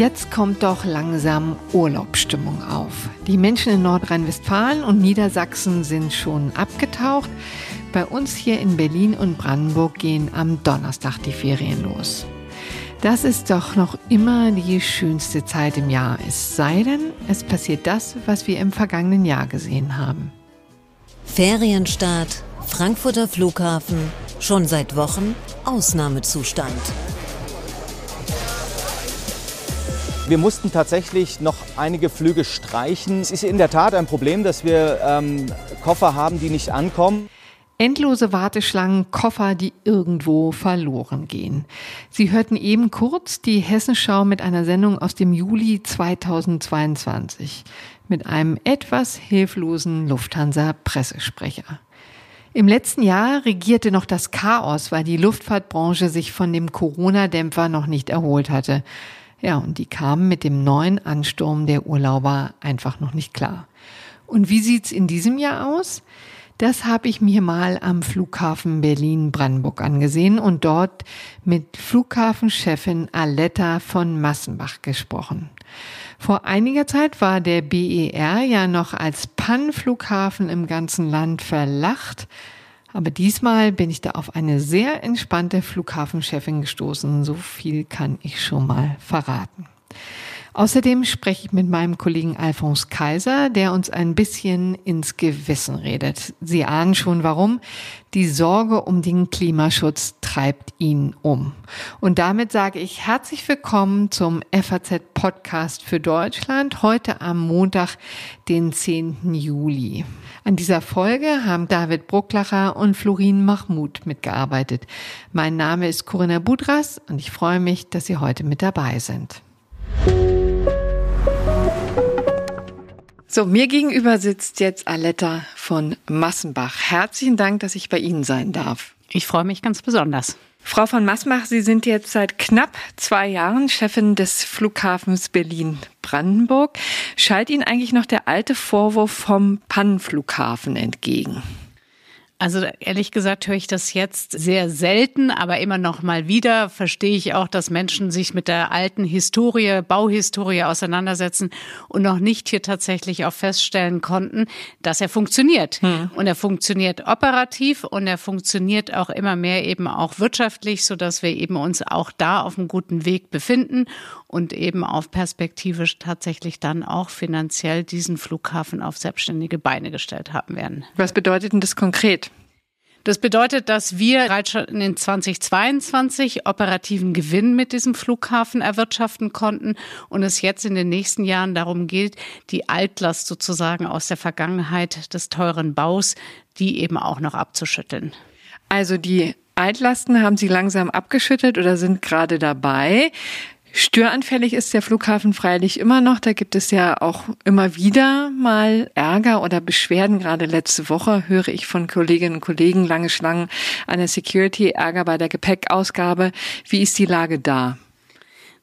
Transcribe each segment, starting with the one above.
Jetzt kommt doch langsam Urlaubsstimmung auf. Die Menschen in Nordrhein-Westfalen und Niedersachsen sind schon abgetaucht. Bei uns hier in Berlin und Brandenburg gehen am Donnerstag die Ferien los. Das ist doch noch immer die schönste Zeit im Jahr, es sei denn, es passiert das, was wir im vergangenen Jahr gesehen haben. Ferienstart, Frankfurter Flughafen, schon seit Wochen Ausnahmezustand. Wir mussten tatsächlich noch einige Flüge streichen. Es ist in der Tat ein Problem, dass wir ähm, Koffer haben, die nicht ankommen. Endlose Warteschlangen, Koffer, die irgendwo verloren gehen. Sie hörten eben kurz die Hessenschau mit einer Sendung aus dem Juli 2022 mit einem etwas hilflosen Lufthansa-Pressesprecher. Im letzten Jahr regierte noch das Chaos, weil die Luftfahrtbranche sich von dem Corona-Dämpfer noch nicht erholt hatte. Ja, und die kamen mit dem neuen Ansturm der Urlauber einfach noch nicht klar. Und wie sieht's in diesem Jahr aus? Das habe ich mir mal am Flughafen Berlin-Brandenburg angesehen und dort mit Flughafenchefin Aletta von Massenbach gesprochen. Vor einiger Zeit war der BER ja noch als Pannenflughafen im ganzen Land verlacht. Aber diesmal bin ich da auf eine sehr entspannte Flughafenchefin gestoßen. So viel kann ich schon mal verraten. Außerdem spreche ich mit meinem Kollegen Alphonse Kaiser, der uns ein bisschen ins Gewissen redet. Sie ahnen schon warum. Die Sorge um den Klimaschutz treibt ihn um. Und damit sage ich herzlich willkommen zum FAZ Podcast für Deutschland heute am Montag, den 10. Juli. An dieser Folge haben David Brucklacher und Florin Mahmoud mitgearbeitet. Mein Name ist Corinna Budras und ich freue mich, dass Sie heute mit dabei sind. So, mir gegenüber sitzt jetzt Aletta von Massenbach. Herzlichen Dank, dass ich bei Ihnen sein darf. Ich freue mich ganz besonders. Frau von Massenbach, Sie sind jetzt seit knapp zwei Jahren Chefin des Flughafens Berlin-Brandenburg. Schallt Ihnen eigentlich noch der alte Vorwurf vom Pannenflughafen entgegen? Also ehrlich gesagt höre ich das jetzt sehr selten, aber immer noch mal wieder verstehe ich auch, dass Menschen sich mit der alten Historie, Bauhistorie auseinandersetzen und noch nicht hier tatsächlich auch feststellen konnten, dass er funktioniert. Hm. Und er funktioniert operativ und er funktioniert auch immer mehr eben auch wirtschaftlich, so dass wir eben uns auch da auf einem guten Weg befinden und eben auf perspektivisch tatsächlich dann auch finanziell diesen Flughafen auf selbstständige Beine gestellt haben werden. Was bedeutet denn das konkret? Das bedeutet, dass wir bereits schon in 2022 operativen Gewinn mit diesem Flughafen erwirtschaften konnten und es jetzt in den nächsten Jahren darum geht, die Altlast sozusagen aus der Vergangenheit des teuren Baus, die eben auch noch abzuschütteln. Also die Altlasten haben Sie langsam abgeschüttet oder sind gerade dabei. Störanfällig ist der Flughafen freilich immer noch. Da gibt es ja auch immer wieder mal Ärger oder Beschwerden. Gerade letzte Woche höre ich von Kolleginnen und Kollegen lange Schlangen an der Security, Ärger bei der Gepäckausgabe. Wie ist die Lage da?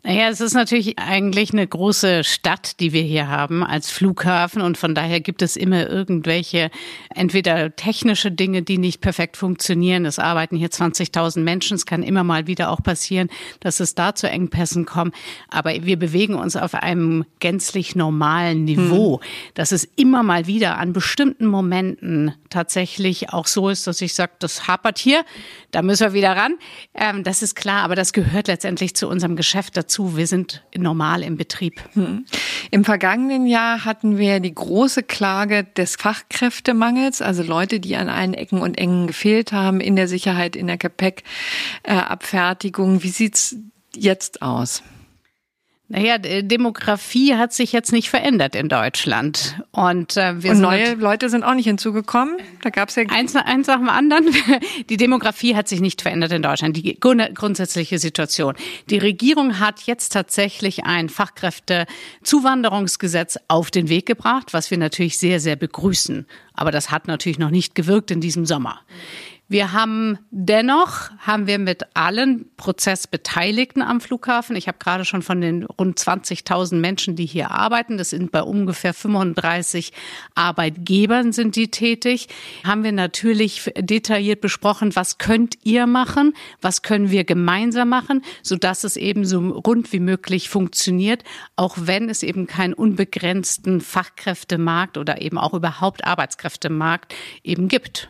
Naja, es ist natürlich eigentlich eine große Stadt, die wir hier haben als Flughafen und von daher gibt es immer irgendwelche entweder technische Dinge, die nicht perfekt funktionieren. Es arbeiten hier 20.000 Menschen. Es kann immer mal wieder auch passieren, dass es da zu Engpässen kommt. Aber wir bewegen uns auf einem gänzlich normalen Niveau, hm. dass es immer mal wieder an bestimmten Momenten tatsächlich auch so ist, dass ich sage, das hapert hier, da müssen wir wieder ran. Ähm, das ist klar, aber das gehört letztendlich zu unserem Geschäft dazu zu. Wir sind normal im Betrieb. Hm. Im vergangenen Jahr hatten wir die große Klage des Fachkräftemangels, also Leute, die an allen Ecken und Engen gefehlt haben in der Sicherheit, in der Gepäckabfertigung. Wie sieht's jetzt aus? Naja, Demografie hat sich jetzt nicht verändert in Deutschland. Und, äh, wir Und neue Leute sind auch nicht hinzugekommen. Da gab es ja eins, eins nach dem anderen. Die Demografie hat sich nicht verändert in Deutschland. Die grundsätzliche Situation. Die Regierung hat jetzt tatsächlich ein Fachkräftezuwanderungsgesetz auf den Weg gebracht, was wir natürlich sehr, sehr begrüßen. Aber das hat natürlich noch nicht gewirkt in diesem Sommer. Wir haben dennoch, haben wir mit allen Prozessbeteiligten am Flughafen, ich habe gerade schon von den rund 20.000 Menschen, die hier arbeiten, das sind bei ungefähr 35 Arbeitgebern sind die tätig, haben wir natürlich detailliert besprochen, was könnt ihr machen, was können wir gemeinsam machen, sodass es eben so rund wie möglich funktioniert, auch wenn es eben keinen unbegrenzten Fachkräftemarkt oder eben auch überhaupt Arbeitskräftemarkt eben gibt.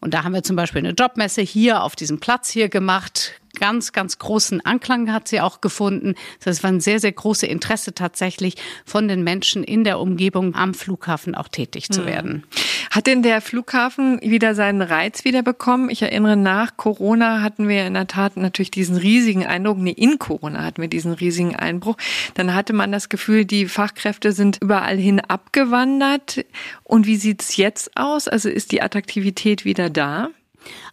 Und da haben wir zum Beispiel eine Jobmesse hier auf diesem Platz hier gemacht. Ganz, ganz großen Anklang hat sie auch gefunden. Das war ein sehr, sehr großes Interesse tatsächlich von den Menschen in der Umgebung am Flughafen auch tätig zu hm. werden. Hat denn der Flughafen wieder seinen Reiz wiederbekommen? Ich erinnere, nach Corona hatten wir in der Tat natürlich diesen riesigen Eindruck, nee, in Corona hatten wir diesen riesigen Einbruch. Dann hatte man das Gefühl, die Fachkräfte sind überall hin abgewandert. Und wie sieht's jetzt aus? Also ist die Attraktivität wieder da?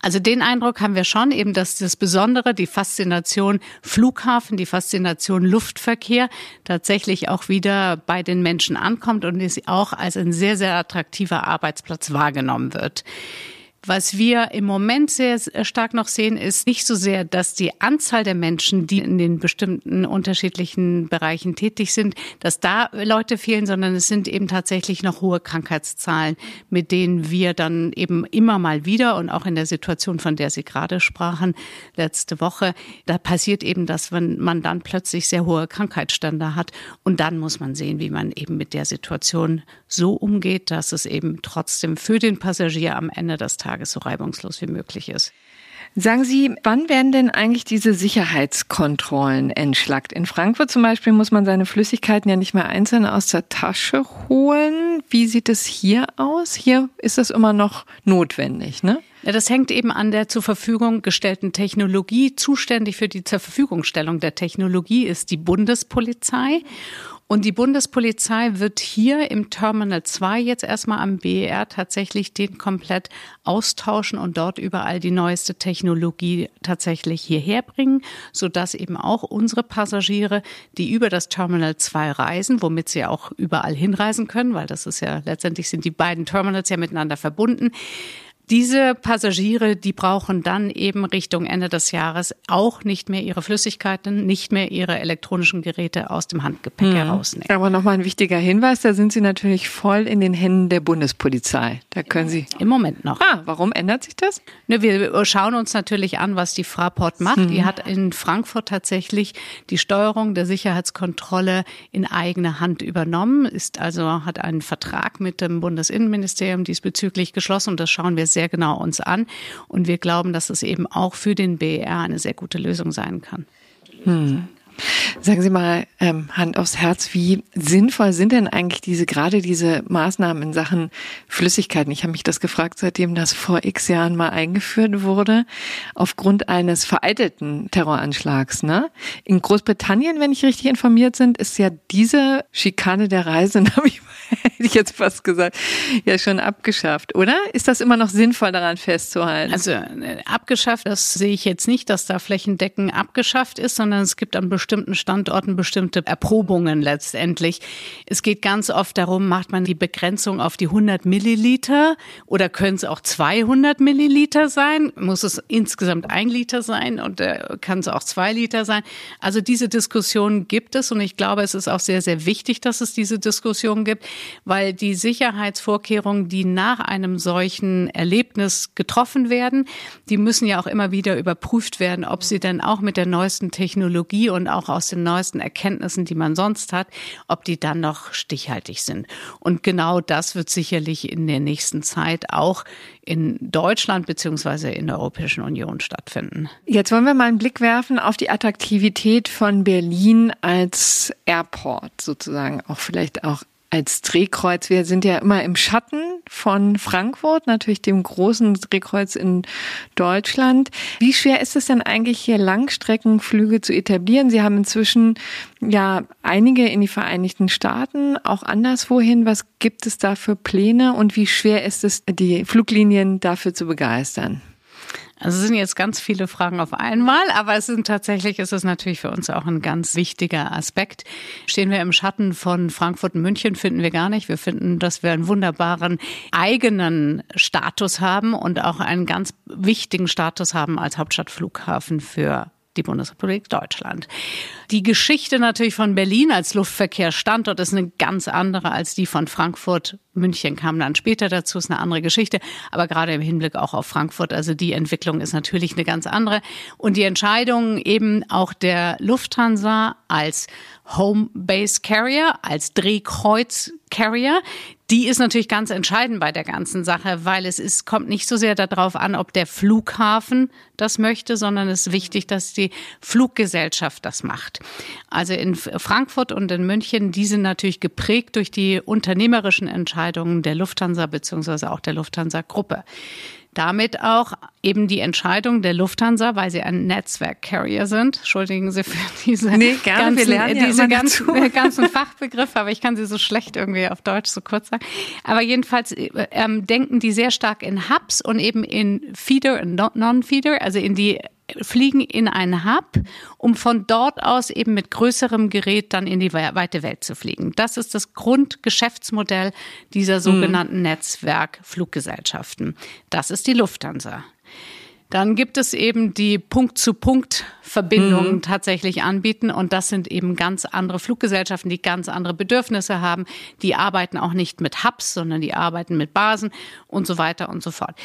Also den Eindruck haben wir schon, eben, dass das Besondere, die Faszination Flughafen, die Faszination Luftverkehr tatsächlich auch wieder bei den Menschen ankommt und es auch als ein sehr, sehr attraktiver Arbeitsplatz wahrgenommen wird. Was wir im Moment sehr stark noch sehen, ist nicht so sehr, dass die Anzahl der Menschen, die in den bestimmten unterschiedlichen Bereichen tätig sind, dass da Leute fehlen, sondern es sind eben tatsächlich noch hohe Krankheitszahlen, mit denen wir dann eben immer mal wieder und auch in der Situation, von der Sie gerade sprachen, letzte Woche, da passiert eben, dass man dann plötzlich sehr hohe Krankheitsstände hat. Und dann muss man sehen, wie man eben mit der Situation so umgeht, dass es eben trotzdem für den Passagier am Ende des Tages Tages so reibungslos wie möglich ist. Sagen Sie, wann werden denn eigentlich diese Sicherheitskontrollen entschlackt? In Frankfurt zum Beispiel muss man seine Flüssigkeiten ja nicht mehr einzeln aus der Tasche holen. Wie sieht es hier aus? Hier ist das immer noch notwendig, ne? Ja, das hängt eben an der zur Verfügung gestellten Technologie. Zuständig für die zur Verfügungstellung der Technologie ist die Bundespolizei. Und die Bundespolizei wird hier im Terminal 2 jetzt erstmal am BER tatsächlich den komplett austauschen und dort überall die neueste Technologie tatsächlich hierher bringen, sodass eben auch unsere Passagiere, die über das Terminal 2 reisen, womit sie auch überall hinreisen können, weil das ist ja letztendlich sind die beiden Terminals ja miteinander verbunden, diese Passagiere, die brauchen dann eben Richtung Ende des Jahres auch nicht mehr ihre Flüssigkeiten, nicht mehr ihre elektronischen Geräte aus dem Handgepäck hm. herausnehmen. Aber nochmal ein wichtiger Hinweis, da sind Sie natürlich voll in den Händen der Bundespolizei. Da können Sie. Im Moment noch. Ah, warum ändert sich das? Ne, wir schauen uns natürlich an, was die Fraport macht. Hm. Die hat in Frankfurt tatsächlich die Steuerung der Sicherheitskontrolle in eigene Hand übernommen, ist also, hat einen Vertrag mit dem Bundesinnenministerium diesbezüglich geschlossen und das schauen wir sehr genau uns an. Und wir glauben, dass es eben auch für den BR eine sehr gute Lösung sein kann. Hm. Sagen Sie mal, ähm, Hand aufs Herz, wie sinnvoll sind denn eigentlich diese, gerade diese Maßnahmen in Sachen Flüssigkeiten? Ich habe mich das gefragt, seitdem das vor x Jahren mal eingeführt wurde, aufgrund eines vereitelten Terroranschlags. Ne? In Großbritannien, wenn ich richtig informiert bin, ist ja diese Schikane der Reisenden, habe ich, hätte ich jetzt fast gesagt, ja schon abgeschafft, oder? Ist das immer noch sinnvoll, daran festzuhalten? Also äh, abgeschafft, das sehe ich jetzt nicht, dass da flächendeckend abgeschafft ist, sondern es gibt an Standorten bestimmte Erprobungen letztendlich. Es geht ganz oft darum, macht man die Begrenzung auf die 100 Milliliter oder können es auch 200 Milliliter sein? Muss es insgesamt ein Liter sein und äh, kann es auch zwei Liter sein? Also diese Diskussion gibt es und ich glaube, es ist auch sehr, sehr wichtig, dass es diese Diskussion gibt, weil die Sicherheitsvorkehrungen, die nach einem solchen Erlebnis getroffen werden, die müssen ja auch immer wieder überprüft werden, ob sie denn auch mit der neuesten Technologie und auch aus den neuesten Erkenntnissen, die man sonst hat, ob die dann noch stichhaltig sind. Und genau das wird sicherlich in der nächsten Zeit auch in Deutschland beziehungsweise in der Europäischen Union stattfinden. Jetzt wollen wir mal einen Blick werfen auf die Attraktivität von Berlin als Airport sozusagen, auch vielleicht auch als Drehkreuz. Wir sind ja immer im Schatten von Frankfurt, natürlich dem großen Drehkreuz in Deutschland. Wie schwer ist es denn eigentlich hier Langstreckenflüge zu etablieren? Sie haben inzwischen ja einige in die Vereinigten Staaten, auch anderswohin. Was gibt es da für Pläne und wie schwer ist es, die Fluglinien dafür zu begeistern? Also es sind jetzt ganz viele Fragen auf einmal, aber es sind tatsächlich, ist es natürlich für uns auch ein ganz wichtiger Aspekt. Stehen wir im Schatten von Frankfurt und München, finden wir gar nicht. Wir finden, dass wir einen wunderbaren eigenen Status haben und auch einen ganz wichtigen Status haben als Hauptstadtflughafen für die Bundesrepublik Deutschland. Die Geschichte natürlich von Berlin als Luftverkehrsstandort ist eine ganz andere als die von Frankfurt. München kam dann später dazu, ist eine andere Geschichte. Aber gerade im Hinblick auch auf Frankfurt, also die Entwicklung ist natürlich eine ganz andere. Und die Entscheidung eben auch der Lufthansa als Home Base Carrier, als Drehkreuz Carrier, die ist natürlich ganz entscheidend bei der ganzen Sache, weil es ist, kommt nicht so sehr darauf an, ob der Flughafen das möchte, sondern es ist wichtig, dass die Fluggesellschaft das macht. Also in Frankfurt und in München, die sind natürlich geprägt durch die unternehmerischen Entscheidungen der Lufthansa beziehungsweise auch der Lufthansa-Gruppe damit auch eben die Entscheidung der Lufthansa, weil sie ein Netzwerk-Carrier sind. Entschuldigen Sie für diese, nee, gerne, ganzen, ja diese ganzen, ganzen Fachbegriffe, aber ich kann sie so schlecht irgendwie auf Deutsch so kurz sagen. Aber jedenfalls ähm, denken die sehr stark in Hubs und eben in Feeder und Non-Feeder, also in die fliegen in einen Hub, um von dort aus eben mit größerem Gerät dann in die weite Welt zu fliegen. Das ist das Grundgeschäftsmodell dieser sogenannten mhm. Netzwerkfluggesellschaften. Das ist die Lufthansa. Dann gibt es eben die Punkt-zu-Punkt-Verbindungen mhm. tatsächlich anbieten. Und das sind eben ganz andere Fluggesellschaften, die ganz andere Bedürfnisse haben. Die arbeiten auch nicht mit Hubs, sondern die arbeiten mit Basen und so weiter und so fort.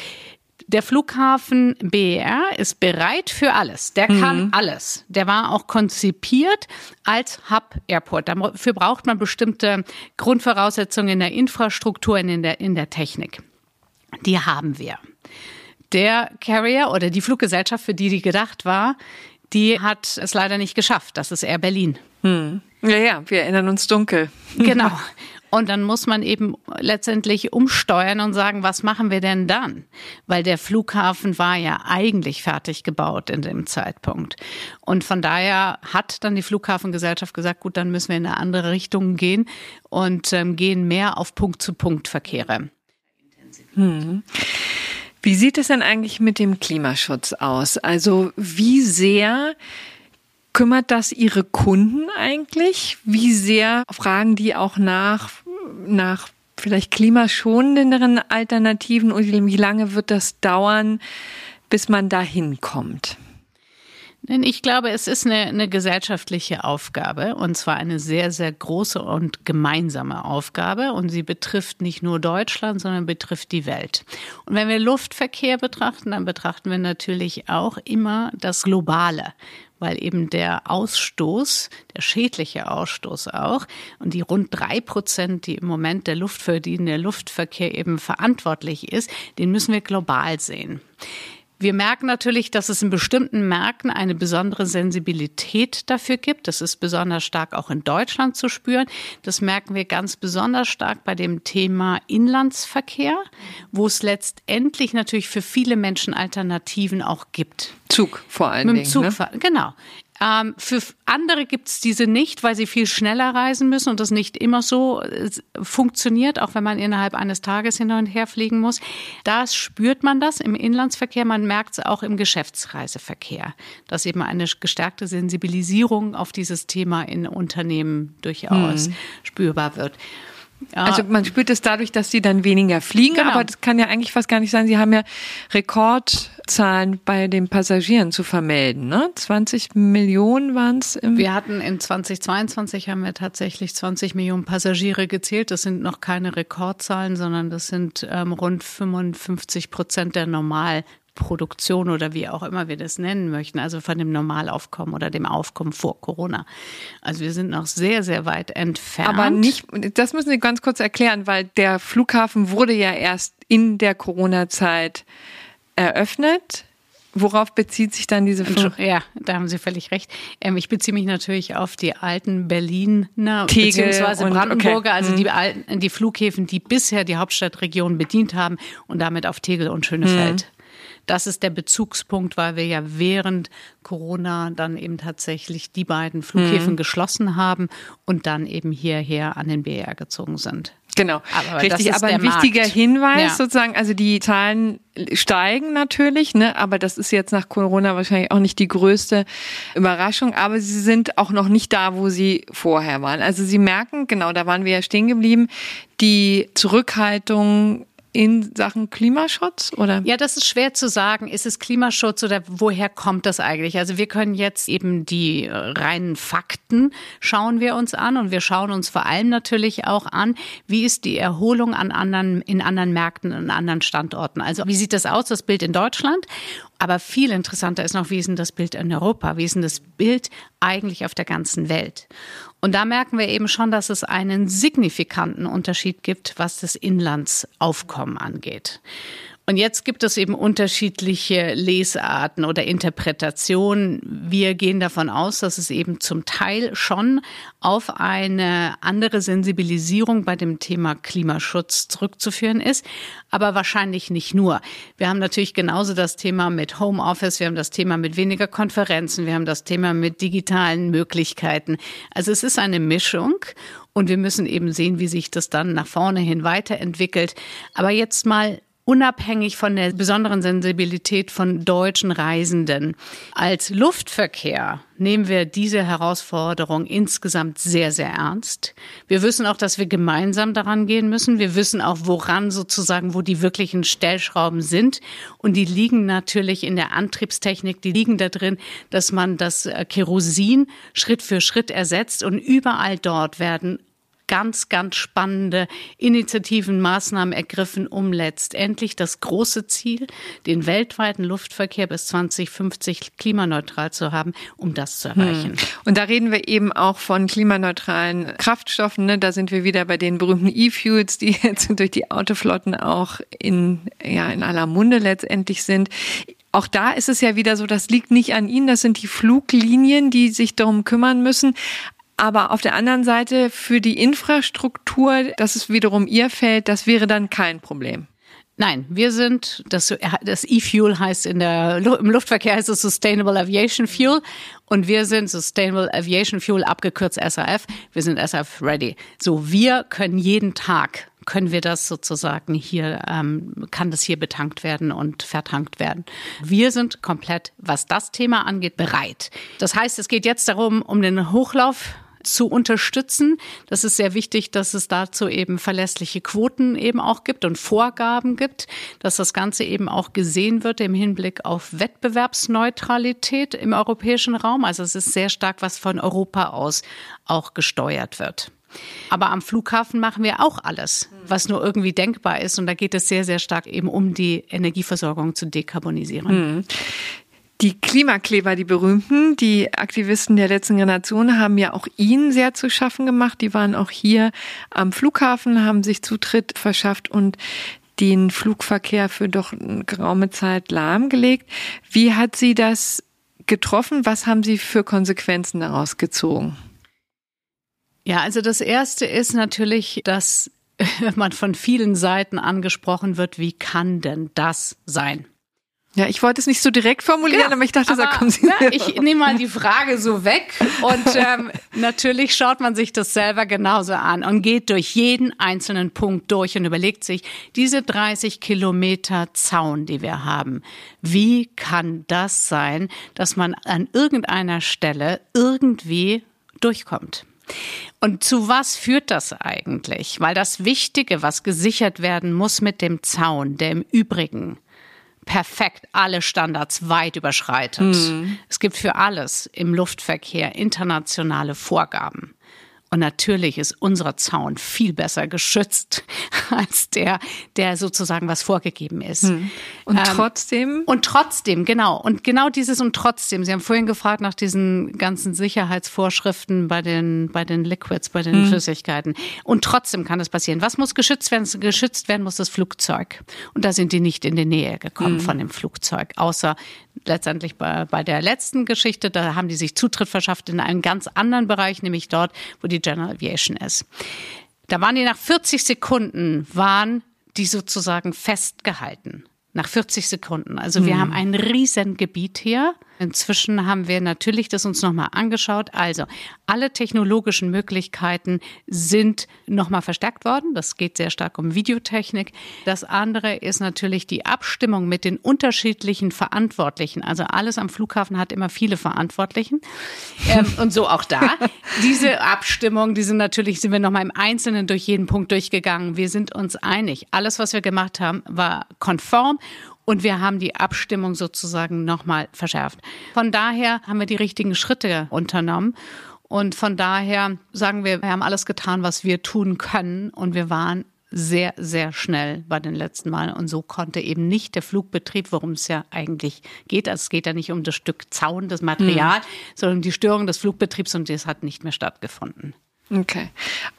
Der Flughafen BER ist bereit für alles. Der kann mhm. alles. Der war auch konzipiert als Hub-Airport. Dafür braucht man bestimmte Grundvoraussetzungen in der Infrastruktur und in der, in der Technik. Die haben wir. Der Carrier oder die Fluggesellschaft, für die die gedacht war, die hat es leider nicht geschafft. Das ist Air Berlin. Hm. Ja, ja, wir erinnern uns dunkel. Genau. Und dann muss man eben letztendlich umsteuern und sagen, was machen wir denn dann? Weil der Flughafen war ja eigentlich fertig gebaut in dem Zeitpunkt. Und von daher hat dann die Flughafengesellschaft gesagt, gut, dann müssen wir in eine andere Richtung gehen und ähm, gehen mehr auf Punkt-zu-Punkt-Verkehre. Hm. Wie sieht es denn eigentlich mit dem Klimaschutz aus? Also wie sehr kümmert das Ihre Kunden eigentlich? Wie sehr fragen die auch nach, nach vielleicht klimaschonenderen Alternativen und wie lange wird das dauern, bis man dahin kommt? Ich glaube, es ist eine, eine gesellschaftliche Aufgabe und zwar eine sehr, sehr große und gemeinsame Aufgabe und sie betrifft nicht nur Deutschland, sondern betrifft die Welt. Und wenn wir Luftverkehr betrachten, dann betrachten wir natürlich auch immer das Globale weil eben der Ausstoß, der schädliche Ausstoß auch und die rund drei Prozent, die im Moment der Luft Luftverkehr eben verantwortlich ist, den müssen wir global sehen. Wir merken natürlich, dass es in bestimmten Märkten eine besondere Sensibilität dafür gibt. Das ist besonders stark auch in Deutschland zu spüren. Das merken wir ganz besonders stark bei dem Thema Inlandsverkehr, wo es letztendlich natürlich für viele Menschen Alternativen auch gibt. Zug vor allen Mit Dingen. Zug, ne? Genau. Ähm, für andere gibt es diese nicht, weil sie viel schneller reisen müssen und das nicht immer so äh, funktioniert, auch wenn man innerhalb eines Tages hin und her fliegen muss. Da spürt man das im Inlandsverkehr, man merkt es auch im Geschäftsreiseverkehr, dass eben eine gestärkte Sensibilisierung auf dieses Thema in Unternehmen durchaus hm. spürbar wird. Ja. Also man spürt es dadurch, dass sie dann weniger fliegen, genau. aber das kann ja eigentlich fast gar nicht sein. Sie haben ja Rekordzahlen bei den Passagieren zu vermelden. Ne? 20 Millionen waren es. Wir hatten in 2022 haben wir tatsächlich 20 Millionen Passagiere gezählt. Das sind noch keine Rekordzahlen, sondern das sind ähm, rund 55 Prozent der normal Produktion oder wie auch immer wir das nennen möchten, also von dem Normalaufkommen oder dem Aufkommen vor Corona. Also wir sind noch sehr, sehr weit entfernt. Aber nicht, das müssen Sie ganz kurz erklären, weil der Flughafen wurde ja erst in der Corona-Zeit eröffnet. Worauf bezieht sich dann diese Flug? Ja, da haben Sie völlig recht. Ähm, ich beziehe mich natürlich auf die alten Berliner Tegel beziehungsweise Brandenburger, okay. also die, mhm. alten, die Flughäfen, die bisher die Hauptstadtregion bedient haben und damit auf Tegel und Schönefeld. Mhm. Das ist der Bezugspunkt, weil wir ja während Corona dann eben tatsächlich die beiden Flughäfen mhm. geschlossen haben und dann eben hierher an den BR gezogen sind. Genau, aber richtig. Aber ein wichtiger Markt. Hinweis ja. sozusagen, also die Zahlen steigen natürlich, ne, aber das ist jetzt nach Corona wahrscheinlich auch nicht die größte Überraschung, aber sie sind auch noch nicht da, wo sie vorher waren. Also sie merken, genau, da waren wir ja stehen geblieben, die Zurückhaltung in Sachen Klimaschutz oder? Ja, das ist schwer zu sagen. Ist es Klimaschutz oder woher kommt das eigentlich? Also wir können jetzt eben die äh, reinen Fakten schauen wir uns an und wir schauen uns vor allem natürlich auch an, wie ist die Erholung an anderen, in anderen Märkten, an anderen Standorten. Also wie sieht das aus, das Bild in Deutschland? Aber viel interessanter ist noch, wie ist denn das Bild in Europa? Wie ist denn das Bild eigentlich auf der ganzen Welt? Und da merken wir eben schon, dass es einen signifikanten Unterschied gibt, was das Inlandsaufkommen angeht. Und jetzt gibt es eben unterschiedliche Lesarten oder Interpretationen. Wir gehen davon aus, dass es eben zum Teil schon auf eine andere Sensibilisierung bei dem Thema Klimaschutz zurückzuführen ist, aber wahrscheinlich nicht nur. Wir haben natürlich genauso das Thema mit Homeoffice, wir haben das Thema mit weniger Konferenzen, wir haben das Thema mit digitalen Möglichkeiten. Also es ist eine Mischung und wir müssen eben sehen, wie sich das dann nach vorne hin weiterentwickelt. Aber jetzt mal unabhängig von der besonderen Sensibilität von deutschen Reisenden. Als Luftverkehr nehmen wir diese Herausforderung insgesamt sehr, sehr ernst. Wir wissen auch, dass wir gemeinsam daran gehen müssen. Wir wissen auch, woran sozusagen, wo die wirklichen Stellschrauben sind. Und die liegen natürlich in der Antriebstechnik, die liegen da drin, dass man das Kerosin Schritt für Schritt ersetzt und überall dort werden ganz, ganz spannende Initiativen, Maßnahmen ergriffen, um letztendlich das große Ziel, den weltweiten Luftverkehr bis 2050 klimaneutral zu haben, um das zu erreichen. Hm. Und da reden wir eben auch von klimaneutralen Kraftstoffen. Ne? Da sind wir wieder bei den berühmten E-Fuels, die jetzt durch die Autoflotten auch in, ja, in aller Munde letztendlich sind. Auch da ist es ja wieder so, das liegt nicht an Ihnen, das sind die Fluglinien, die sich darum kümmern müssen. Aber auf der anderen Seite für die Infrastruktur, das ist wiederum Ihr Feld, das wäre dann kein Problem. Nein, wir sind, das, das E-Fuel heißt in der, im Luftverkehr heißt es Sustainable Aviation Fuel und wir sind Sustainable Aviation Fuel, abgekürzt SAF. Wir sind SAF ready. So, wir können jeden Tag können wir das sozusagen hier, ähm, kann das hier betankt werden und vertankt werden. Wir sind komplett, was das Thema angeht, bereit. Das heißt, es geht jetzt darum, um den Hochlauf zu unterstützen. Das ist sehr wichtig, dass es dazu eben verlässliche Quoten eben auch gibt und Vorgaben gibt, dass das Ganze eben auch gesehen wird im Hinblick auf Wettbewerbsneutralität im europäischen Raum. Also es ist sehr stark, was von Europa aus auch gesteuert wird. Aber am Flughafen machen wir auch alles, was nur irgendwie denkbar ist. Und da geht es sehr, sehr stark eben um die Energieversorgung zu dekarbonisieren. Die Klimakleber, die berühmten, die Aktivisten der letzten Generation haben ja auch ihnen sehr zu schaffen gemacht. Die waren auch hier am Flughafen, haben sich Zutritt verschafft und den Flugverkehr für doch eine geraume Zeit lahmgelegt. Wie hat sie das getroffen? Was haben Sie für Konsequenzen daraus gezogen? Ja, also das erste ist natürlich, dass man von vielen Seiten angesprochen wird, wie kann denn das sein? Ja, ich wollte es nicht so direkt formulieren, genau. aber ich dachte, aber, da kommen Sie. Ne, ich nehme mal die Frage so weg und ähm, natürlich schaut man sich das selber genauso an und geht durch jeden einzelnen Punkt durch und überlegt sich, diese 30 Kilometer Zaun, die wir haben, wie kann das sein, dass man an irgendeiner Stelle irgendwie durchkommt? Und zu was führt das eigentlich? Weil das Wichtige, was gesichert werden muss mit dem Zaun, der im Übrigen perfekt alle Standards weit überschreitet. Mhm. Es gibt für alles im Luftverkehr internationale Vorgaben. Und natürlich ist unser Zaun viel besser geschützt als der, der sozusagen was vorgegeben ist. Hm. Und ähm, trotzdem? Und trotzdem, genau. Und genau dieses und trotzdem. Sie haben vorhin gefragt nach diesen ganzen Sicherheitsvorschriften bei den, bei den Liquids, bei den hm. Flüssigkeiten. Und trotzdem kann es passieren. Was muss geschützt werden? Geschützt werden muss das Flugzeug. Und da sind die nicht in die Nähe gekommen hm. von dem Flugzeug. Außer letztendlich bei, bei der letzten Geschichte, da haben die sich Zutritt verschafft in einen ganz anderen Bereich, nämlich dort, wo die General Aviation ist. Da waren die nach 40 Sekunden, waren die sozusagen festgehalten. nach 40 Sekunden. Also wir hm. haben ein Riesengebiet hier. Inzwischen haben wir natürlich das uns nochmal angeschaut. Also alle technologischen Möglichkeiten sind nochmal verstärkt worden. Das geht sehr stark um Videotechnik. Das andere ist natürlich die Abstimmung mit den unterschiedlichen Verantwortlichen. Also alles am Flughafen hat immer viele Verantwortlichen. ähm, und so auch da. Diese Abstimmung, die sind natürlich, sind wir nochmal im Einzelnen durch jeden Punkt durchgegangen. Wir sind uns einig. Alles, was wir gemacht haben, war konform und wir haben die Abstimmung sozusagen nochmal verschärft. Von daher haben wir die richtigen Schritte unternommen. Und von daher sagen wir, wir haben alles getan, was wir tun können. Und wir waren sehr, sehr schnell bei den letzten Malen. Und so konnte eben nicht der Flugbetrieb, worum es ja eigentlich geht, also es geht ja nicht um das Stück Zaun, das Material, hm. sondern um die Störung des Flugbetriebs und das hat nicht mehr stattgefunden. Okay.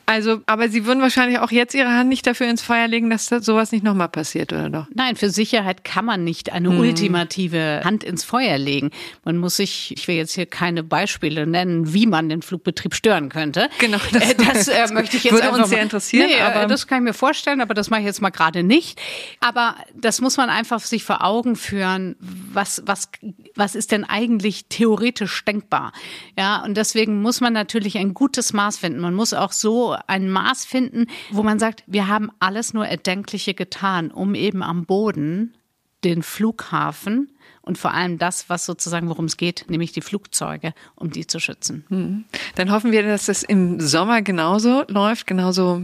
Also, aber Sie würden wahrscheinlich auch jetzt Ihre Hand nicht dafür ins Feuer legen, dass das sowas nicht nochmal passiert, oder doch? Nein, für Sicherheit kann man nicht eine hm. ultimative Hand ins Feuer legen. Man muss sich, ich will jetzt hier keine Beispiele nennen, wie man den Flugbetrieb stören könnte. Genau, das, äh, das äh, möchte ich jetzt würde uns sehr interessieren. Nee, aber das kann ich mir vorstellen, aber das mache ich jetzt mal gerade nicht. Aber das muss man einfach sich vor Augen führen. Was, was, was ist denn eigentlich theoretisch denkbar? Ja, und deswegen muss man natürlich ein gutes Maß finden. Man muss auch so ein Maß finden, wo man sagt, wir haben alles nur Erdenkliche getan, um eben am Boden den Flughafen und vor allem das, was sozusagen, worum es geht, nämlich die Flugzeuge, um die zu schützen. Hm. Dann hoffen wir, dass es im Sommer genauso läuft, genauso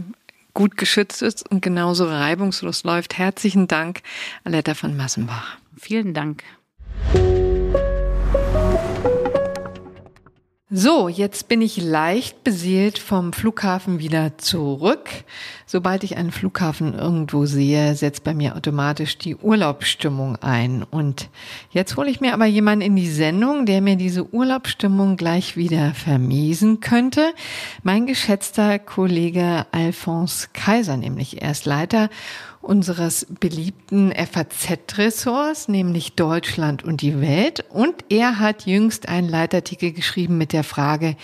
gut geschützt ist und genauso reibungslos läuft. Herzlichen Dank, Aletta von Massenbach. Vielen Dank. So, jetzt bin ich leicht beseelt vom Flughafen wieder zurück. Sobald ich einen Flughafen irgendwo sehe, setzt bei mir automatisch die Urlaubsstimmung ein. Und jetzt hole ich mir aber jemanden in die Sendung, der mir diese Urlaubsstimmung gleich wieder vermiesen könnte. Mein geschätzter Kollege Alphonse Kaiser, nämlich er Leiter unseres beliebten FAZ-Ressorts, nämlich Deutschland und die Welt. Und er hat jüngst einen Leitartikel geschrieben mit der Frage,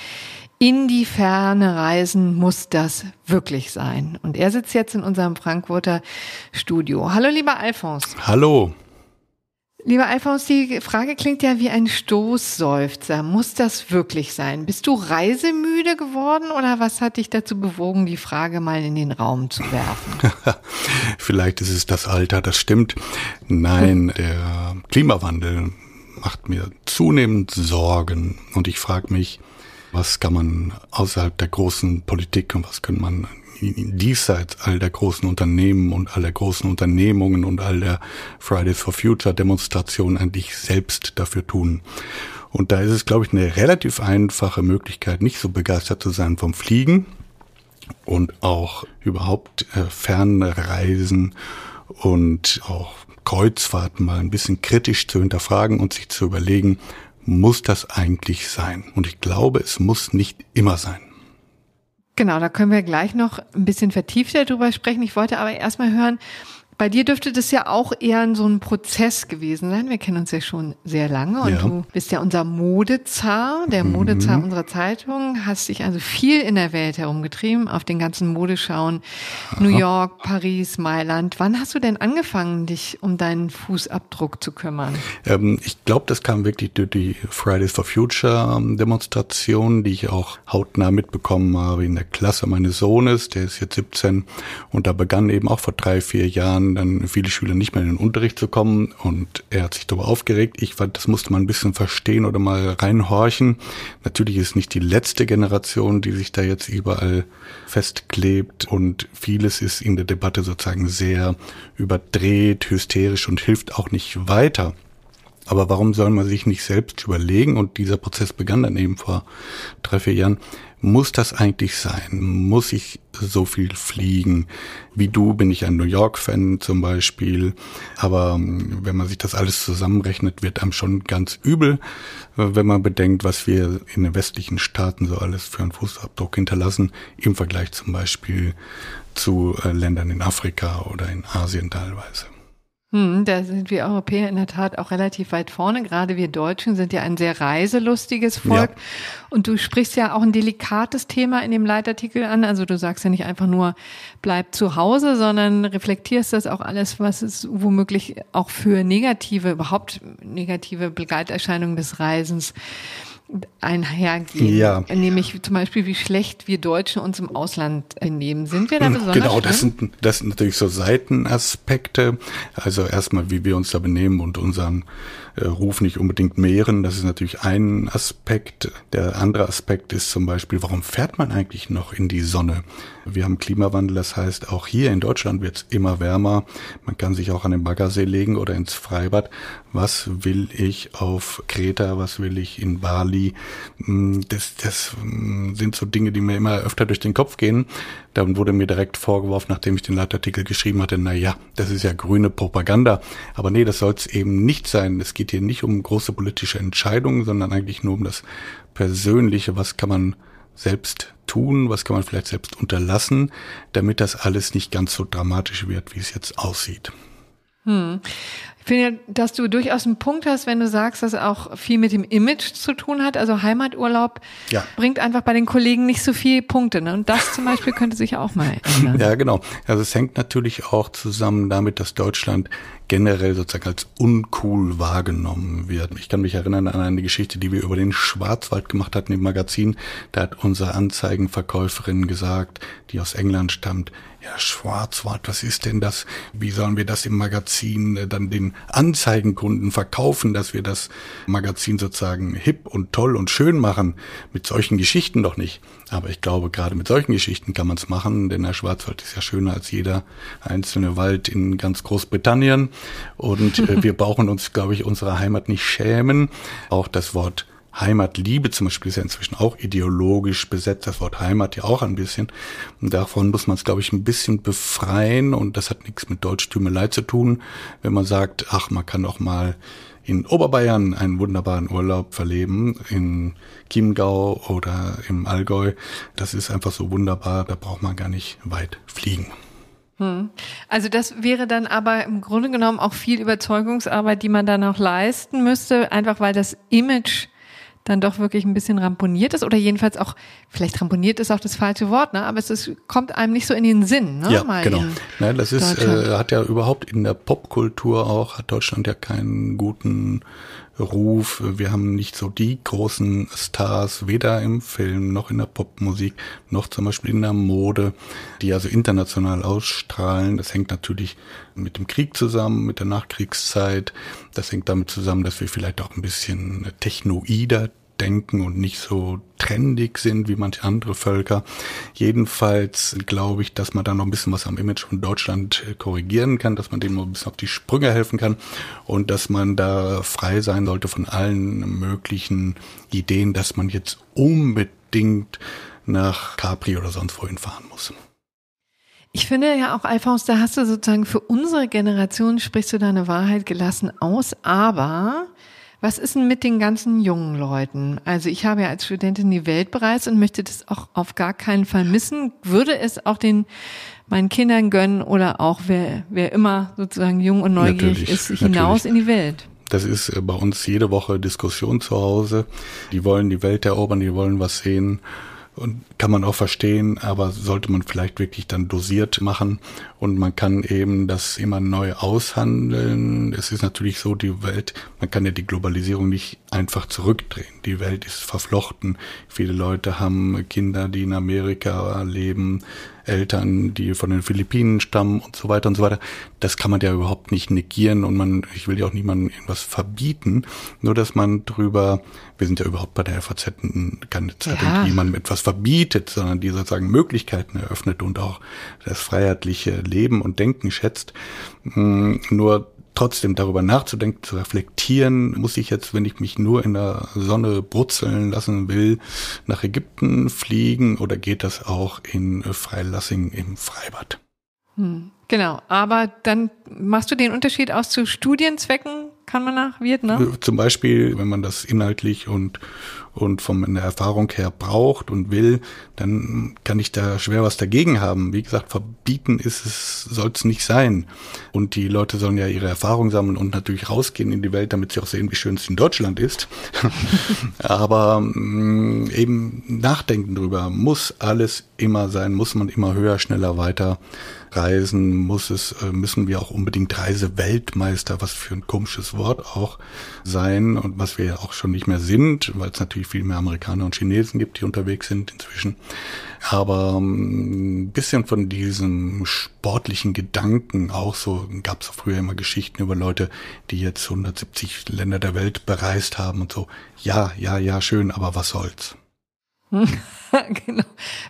in die Ferne reisen muss das wirklich sein. Und er sitzt jetzt in unserem Frankfurter Studio. Hallo, lieber Alphonse. Hallo. Lieber Alphonse, die Frage klingt ja wie ein Stoßseufzer. Muss das wirklich sein? Bist du reisemüde geworden oder was hat dich dazu bewogen, die Frage mal in den Raum zu werfen? Vielleicht ist es das Alter, das stimmt. Nein, der Klimawandel macht mir zunehmend Sorgen und ich frage mich, was kann man außerhalb der großen Politik und was kann man diesseits all der großen Unternehmen und all der großen Unternehmungen und all der Fridays for Future Demonstrationen eigentlich selbst dafür tun. Und da ist es, glaube ich, eine relativ einfache Möglichkeit, nicht so begeistert zu sein vom Fliegen und auch überhaupt äh, Fernreisen und auch Kreuzfahrten mal ein bisschen kritisch zu hinterfragen und sich zu überlegen, muss das eigentlich sein? Und ich glaube, es muss nicht immer sein. Genau, da können wir gleich noch ein bisschen vertiefter drüber sprechen. Ich wollte aber erstmal hören, bei dir dürfte das ja auch eher so ein Prozess gewesen sein. Wir kennen uns ja schon sehr lange und ja. du bist ja unser Modezar, der mhm. Modezar unserer Zeitung, hast dich also viel in der Welt herumgetrieben, auf den ganzen Modeschauen. New York, Paris, Mailand. Wann hast du denn angefangen, dich um deinen Fußabdruck zu kümmern? Ähm, ich glaube, das kam wirklich durch die Fridays for Future ähm, Demonstration, die ich auch hautnah mitbekommen habe in der Klasse meines Sohnes, der ist jetzt 17 und da begann eben auch vor drei, vier Jahren waren dann viele Schüler nicht mehr in den Unterricht zu kommen und er hat sich darüber aufgeregt. Ich fand, das musste man ein bisschen verstehen oder mal reinhorchen. Natürlich ist nicht die letzte Generation, die sich da jetzt überall festklebt und vieles ist in der Debatte sozusagen sehr überdreht, hysterisch und hilft auch nicht weiter. Aber warum soll man sich nicht selbst überlegen? Und dieser Prozess begann dann eben vor drei, vier Jahren. Muss das eigentlich sein? Muss ich so viel fliegen? Wie du bin ich ein New York-Fan zum Beispiel. Aber ähm, wenn man sich das alles zusammenrechnet, wird einem schon ganz übel, wenn man bedenkt, was wir in den westlichen Staaten so alles für einen Fußabdruck hinterlassen, im Vergleich zum Beispiel zu äh, Ländern in Afrika oder in Asien teilweise. Hm, da sind wir Europäer in der Tat auch relativ weit vorne. Gerade wir Deutschen sind ja ein sehr reiselustiges Volk. Ja. Und du sprichst ja auch ein delikates Thema in dem Leitartikel an. Also du sagst ja nicht einfach nur, bleib zu Hause, sondern reflektierst das auch alles, was es womöglich auch für negative, überhaupt negative Begleiterscheinungen des Reisens einhergehen. Ja. Nämlich zum Beispiel, wie schlecht wir Deutschen uns im Ausland benehmen. Sind wir da besonders Genau, das sind, das sind natürlich so Seitenaspekte. Also erstmal, wie wir uns da benehmen und unseren äh, Ruf nicht unbedingt mehren. Das ist natürlich ein Aspekt. Der andere Aspekt ist zum Beispiel, warum fährt man eigentlich noch in die Sonne? Wir haben Klimawandel, das heißt, auch hier in Deutschland wird es immer wärmer. Man kann sich auch an den Baggersee legen oder ins Freibad. Was will ich auf Kreta? Was will ich in Bali? Hm, das, das hm, sind so Dinge, die mir immer öfter durch den Kopf gehen. Dann wurde mir direkt vorgeworfen, nachdem ich den Leitartikel geschrieben hatte, na ja, das ist ja grüne Propaganda. Aber nee, das soll es eben nicht sein. Es geht hier nicht um große politische Entscheidungen, sondern eigentlich nur um das Persönliche. Was kann man selbst tun? Was kann man vielleicht selbst unterlassen, damit das alles nicht ganz so dramatisch wird, wie es jetzt aussieht? Hm. Ich finde, dass du durchaus einen Punkt hast, wenn du sagst, dass auch viel mit dem Image zu tun hat. Also Heimaturlaub ja. bringt einfach bei den Kollegen nicht so viele Punkte. Ne? Und das zum Beispiel könnte sich auch mal ändern. Ja, genau. Also es hängt natürlich auch zusammen damit, dass Deutschland generell sozusagen als uncool wahrgenommen wird. Ich kann mich erinnern an eine Geschichte, die wir über den Schwarzwald gemacht hatten im Magazin. Da hat unsere Anzeigenverkäuferin gesagt, die aus England stammt, ja, Schwarzwald, was ist denn das? Wie sollen wir das im Magazin äh, dann den Anzeigenkunden verkaufen, dass wir das Magazin sozusagen hip und toll und schön machen? Mit solchen Geschichten doch nicht. Aber ich glaube, gerade mit solchen Geschichten kann man es machen, denn der Schwarzwald ist ja schöner als jeder einzelne Wald in ganz Großbritannien. Und äh, wir brauchen uns, glaube ich, unserer Heimat nicht schämen. Auch das Wort Heimatliebe zum Beispiel ist ja inzwischen auch ideologisch besetzt, das Wort Heimat ja auch ein bisschen. Und davon muss man es, glaube ich, ein bisschen befreien und das hat nichts mit Deutschtümelei zu tun, wenn man sagt, ach, man kann doch mal in Oberbayern einen wunderbaren Urlaub verleben, in Chiemgau oder im Allgäu. Das ist einfach so wunderbar, da braucht man gar nicht weit fliegen. Hm. Also das wäre dann aber im Grunde genommen auch viel Überzeugungsarbeit, die man da noch leisten müsste, einfach weil das Image dann doch wirklich ein bisschen ramponiert ist oder jedenfalls auch, vielleicht ramponiert ist auch das falsche Wort, ne? aber es ist, kommt einem nicht so in den Sinn. Ne? Ja, Mal genau. Nein, das ist, äh, hat ja überhaupt in der Popkultur auch, hat Deutschland ja keinen guten Ruf. Wir haben nicht so die großen Stars, weder im Film noch in der Popmusik, noch zum Beispiel in der Mode, die also international ausstrahlen. Das hängt natürlich mit dem Krieg zusammen, mit der Nachkriegszeit. Das hängt damit zusammen, dass wir vielleicht auch ein bisschen technoider denken und nicht so trendig sind wie manche andere Völker. Jedenfalls glaube ich, dass man da noch ein bisschen was am Image von Deutschland äh, korrigieren kann, dass man dem noch ein bisschen auf die Sprünge helfen kann und dass man da frei sein sollte von allen möglichen Ideen, dass man jetzt unbedingt nach Capri oder sonst wohin fahren muss. Ich finde ja auch, Alphonse, da hast du sozusagen für unsere Generation sprichst du deine Wahrheit gelassen aus, aber was ist denn mit den ganzen jungen Leuten? Also ich habe ja als Studentin die Welt bereist und möchte das auch auf gar keinen Fall missen. Würde es auch den meinen Kindern gönnen oder auch wer, wer immer sozusagen jung und neugierig natürlich, ist, hinaus natürlich. in die Welt. Das ist äh, bei uns jede Woche Diskussion zu Hause. Die wollen die Welt erobern, die wollen was sehen. Und kann man auch verstehen, aber sollte man vielleicht wirklich dann dosiert machen und man kann eben das immer neu aushandeln. Es ist natürlich so, die Welt, man kann ja die Globalisierung nicht einfach zurückdrehen. Die Welt ist verflochten. Viele Leute haben Kinder, die in Amerika leben, Eltern, die von den Philippinen stammen und so weiter und so weiter. Das kann man ja überhaupt nicht negieren und man, ich will ja auch niemandem irgendwas verbieten, nur dass man drüber, wir sind ja überhaupt bei der FAZ keine Zeit, ja. die man etwas verbietet, sondern die sozusagen Möglichkeiten eröffnet und auch das freiheitliche Leben und Denken schätzt. Hm, nur trotzdem darüber nachzudenken, zu reflektieren, muss ich jetzt, wenn ich mich nur in der Sonne brutzeln lassen will, nach Ägypten fliegen oder geht das auch in Freilassing im Freibad? Hm, genau, aber dann machst du den Unterschied aus zu Studienzwecken Kann man nach Vietnam? Zum Beispiel, wenn man das inhaltlich und und von der Erfahrung her braucht und will, dann kann ich da schwer was dagegen haben. Wie gesagt, verbieten ist es, soll es nicht sein. Und die Leute sollen ja ihre Erfahrung sammeln und natürlich rausgehen in die Welt, damit sie auch sehen, wie schön es in Deutschland ist. Aber mh, mm, eben nachdenken drüber, muss alles immer sein, muss man immer höher, schneller, weiter reisen, muss es, äh, müssen wir auch unbedingt Reiseweltmeister, was für ein komisches Wort auch sein und was wir ja auch schon nicht mehr sind, weil es natürlich viel mehr Amerikaner und Chinesen gibt, die unterwegs sind inzwischen. Aber ähm, ein bisschen von diesem sportlichen Gedanken auch so, gab es früher immer Geschichten über Leute, die jetzt 170 Länder der Welt bereist haben und so. Ja, ja, ja, schön, aber was soll's? genau.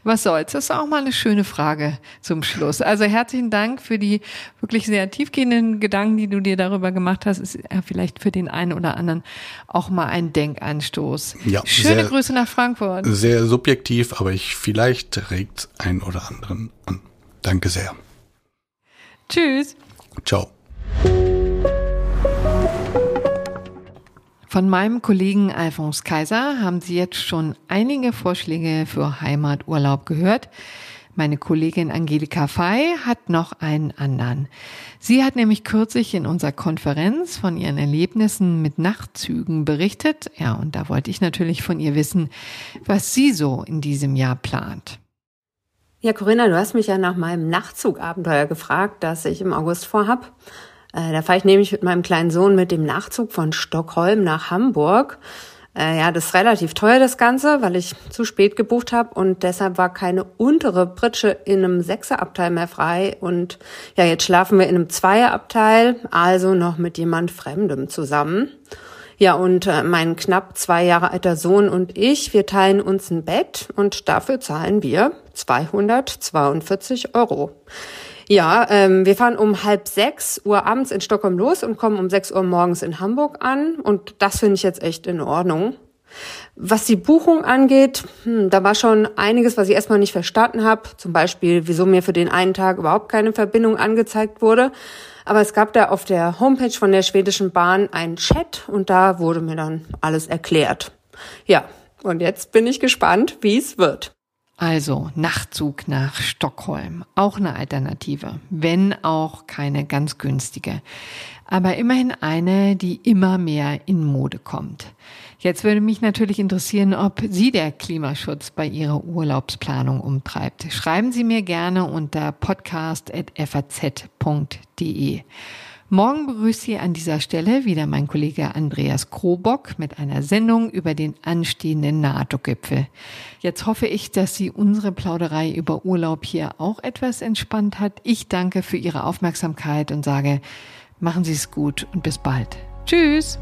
Was soll's? Das ist auch mal eine schöne Frage zum Schluss. Also herzlichen Dank für die wirklich sehr tiefgehenden Gedanken, die du dir darüber gemacht hast. Ist ja vielleicht für den einen oder anderen auch mal ein Denkanstoß. Ja, Schöne sehr, Grüße nach Frankfurt. Sehr subjektiv, aber ich vielleicht regt ein oder anderen an. Danke sehr. Tschüss. Ciao. Von meinem Kollegen Alphonse Kaiser haben Sie jetzt schon einige Vorschläge für Heimaturlaub gehört. Meine Kollegin Angelika Fey hat noch einen anderen. Sie hat nämlich kürzlich in unserer Konferenz von ihren Erlebnissen mit Nachtzügen berichtet. Ja, und da wollte ich natürlich von ihr wissen, was sie so in diesem Jahr plant. Ja, Corinna, du hast mich ja nach meinem Nachtzugabenteuer gefragt, das ich im August vorhab. Äh, da fahre ich nämlich mit meinem kleinen Sohn mit dem Nachzug von Stockholm nach Hamburg. Äh, ja, das ist relativ teuer, das Ganze, weil ich zu spät gebucht habe und deshalb war keine untere Pritsche in einem Sechserabteil mehr frei. Und ja, jetzt schlafen wir in einem Zweierabteil, also noch mit jemand Fremdem zusammen. Ja, und äh, mein knapp zwei Jahre alter Sohn und ich, wir teilen uns ein Bett und dafür zahlen wir 242 Euro. Ja, ähm, wir fahren um halb sechs Uhr abends in Stockholm los und kommen um sechs Uhr morgens in Hamburg an. Und das finde ich jetzt echt in Ordnung. Was die Buchung angeht, hm, da war schon einiges, was ich erstmal nicht verstanden habe. Zum Beispiel, wieso mir für den einen Tag überhaupt keine Verbindung angezeigt wurde. Aber es gab da auf der Homepage von der schwedischen Bahn einen Chat und da wurde mir dann alles erklärt. Ja, und jetzt bin ich gespannt, wie es wird. Also Nachtzug nach Stockholm, auch eine Alternative, wenn auch keine ganz günstige, aber immerhin eine, die immer mehr in Mode kommt. Jetzt würde mich natürlich interessieren, ob Sie der Klimaschutz bei Ihrer Urlaubsplanung umtreibt. Schreiben Sie mir gerne unter podcast.faz.de. Morgen begrüßt Sie an dieser Stelle wieder mein Kollege Andreas Krobock mit einer Sendung über den anstehenden NATO-Gipfel. Jetzt hoffe ich, dass Sie unsere Plauderei über Urlaub hier auch etwas entspannt hat. Ich danke für Ihre Aufmerksamkeit und sage, machen Sie es gut und bis bald. Tschüss!